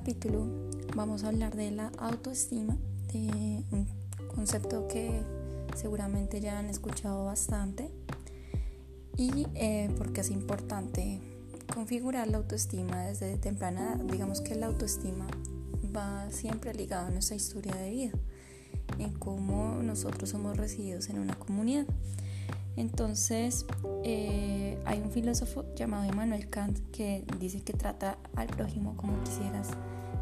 capítulo vamos a hablar de la autoestima, un concepto que seguramente ya han escuchado bastante y eh, porque es importante configurar la autoestima desde temprana edad. Digamos que la autoestima va siempre ligada a nuestra historia de vida, en cómo nosotros somos recibidos en una comunidad. Entonces, eh, hay un filósofo llamado Immanuel Kant que dice que trata al prójimo como quisieras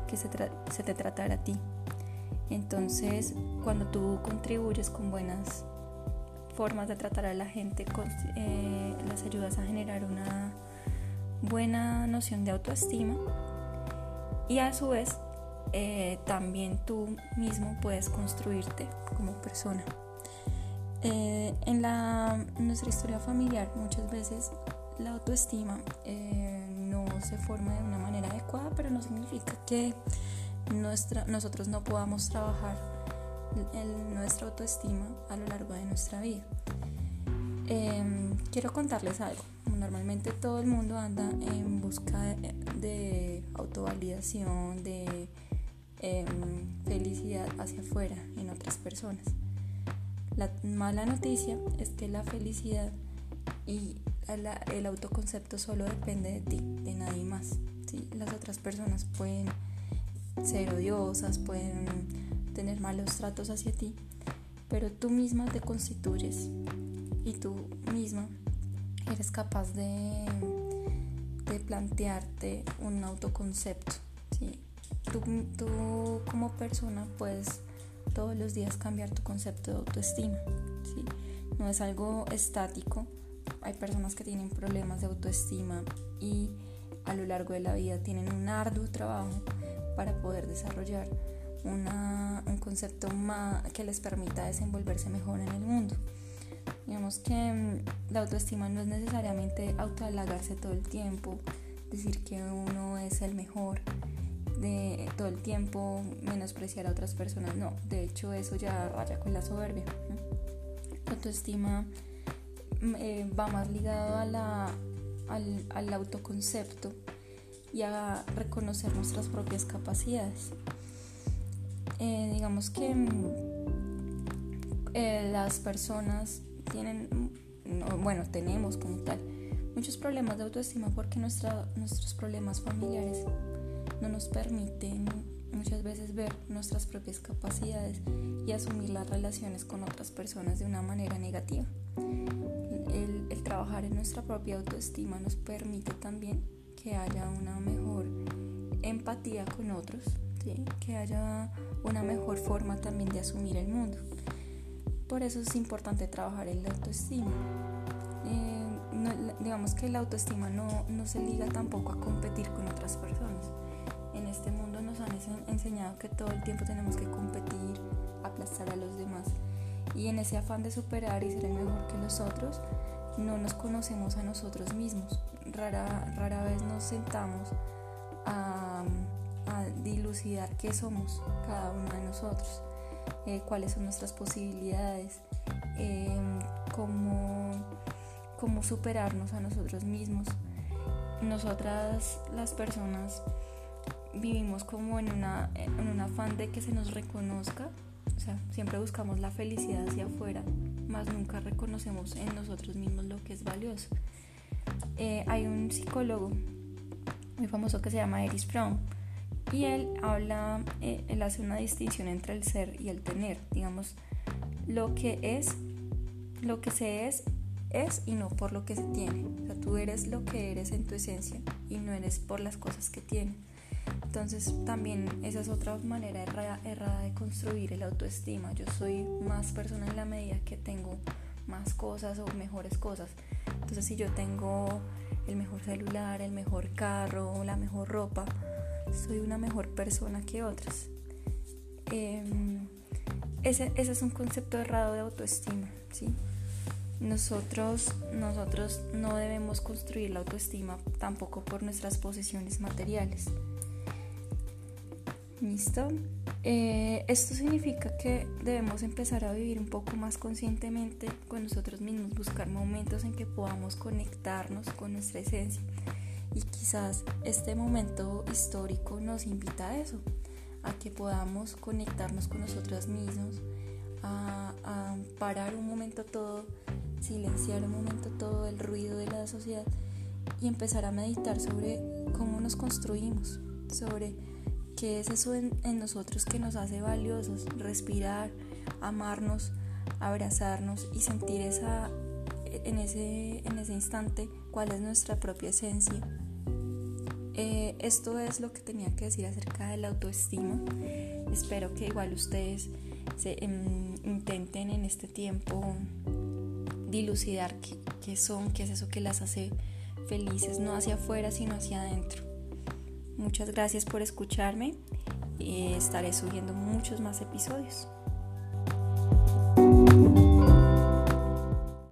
que se, te tratara a ti. Entonces, cuando tú contribuyes con buenas formas de tratar a la gente, eh, las ayudas a generar una buena noción de autoestima y a su vez eh, también tú mismo puedes construirte como persona. Eh, en, la, nuestra historia familiar muchas veces la autoestima eh, no se forma de una manera adecuada, pero no significa que nuestra, nosotros no podamos trabajar nuestra autoestima a lo largo de nuestra vida. Em, quiero contarles algo. Normalmente todo el mundo anda en busca de, de autovalidación, de em, felicidad hacia afuera en otras personas. La mala noticia es que la felicidad y el autoconcepto solo depende de ti, de nadie más. Las otras personas pueden ser odiosas, pueden tener malos tratos hacia ti, pero tú misma te constituyes y tú misma eres capaz de, de plantearte un autoconcepto. Tú, tú como persona puedes todos los días cambiar tu concepto de autoestima. No es algo estático. Hay personas que tienen problemas de autoestima y a lo largo de la vida tienen un arduo trabajo para poder desarrollar un concepto más que les permita desenvolverse mejor en el mundo. Digamos que mm, la autoestima no es necesariamente autohalagarse todo el tiempo, decir que uno es el mejor, de todo el tiempo menospreciar a otras personas. No, de hecho eso ya raya con la soberbia. La autoestima mm, eh, va más ligado a la, al, autoconcepto y a reconocer nuestras propias capacidades. Eh, digamos que mm, eh, las personas tienen, mm, bueno, tenemos como tal, muchos problemas de autoestima porque nuestros problemas familiares no nos permiten muchas veces ver nuestras propias capacidades y asumir las relaciones con otras personas de una manera negativa. El, trabajar en nuestra propia autoestima nos permite también que haya una mejor empatía con otros, que haya una mejor forma también de asumir el mundo. Por eso es importante trabajar en la autoestima. Eh, digamos que la autoestima no, no se liga tampoco a competir con otras personas enseñado que todo el tiempo tenemos que competir, aplastar a los demás. Y en ese afán de superar y ser el mejor que los otros, no nos conocemos a nosotros mismos. Rara, rara vez nos sentamos a, dilucidar qué somos cada uno de nosotros, eh, cuáles son nuestras posibilidades, em, cómo, cómo superarnos a nosotros mismos. Nosotras las personas vivimos como en, una, en un afán de que se nos reconozca, o sea, siempre buscamos la felicidad hacia afuera, más nunca reconocemos en nosotros mismos lo que es valioso. Eh, hay un psicólogo muy famoso que se llama Erich Fromm y él habla, eh, él hace una distinción entre el ser y el tener, digamos, lo que es, lo que se es, es y no por lo que se tiene. O sea, tú eres lo que eres en tu esencia y no eres por las cosas que tienes. Entonces también esa es otra manera errada, de construir el autoestima. Yo soy más persona en la medida que tengo más cosas o mejores cosas. Entonces si yo tengo el mejor celular, el mejor carro, la mejor ropa, soy una mejor persona que otras. Em, ese, ese, es un concepto errado de autoestima. ¿sí? Nosotros, nosotros no debemos construir la autoestima tampoco por nuestras posesiones materiales. ¿Listo? Eh, esto significa que debemos empezar a vivir un poco más conscientemente con nosotros mismos, buscar momentos en que podamos conectarnos con nuestra esencia Y quizás este momento histórico nos invita a eso, a que podamos conectarnos con nosotros mismos, a, a parar un momento todo, silenciar un momento todo el ruido de la sociedad y empezar a meditar sobre cómo nos construimos, sobre qué es eso en, nosotros que nos hace valiosos, respirar, amarnos, abrazarnos y sentir esa, en, ese, en ese instante cuál es nuestra propia esencia. Eh, esto es lo que tenía que decir acerca de la autoestima. Espero que igual ustedes se, em, intenten en este tiempo dilucidar qué, qué son, qué es eso que las hace felices, no hacia afuera, sino hacia adentro. Muchas gracias por escucharme. y estaré subiendo muchos más episodios.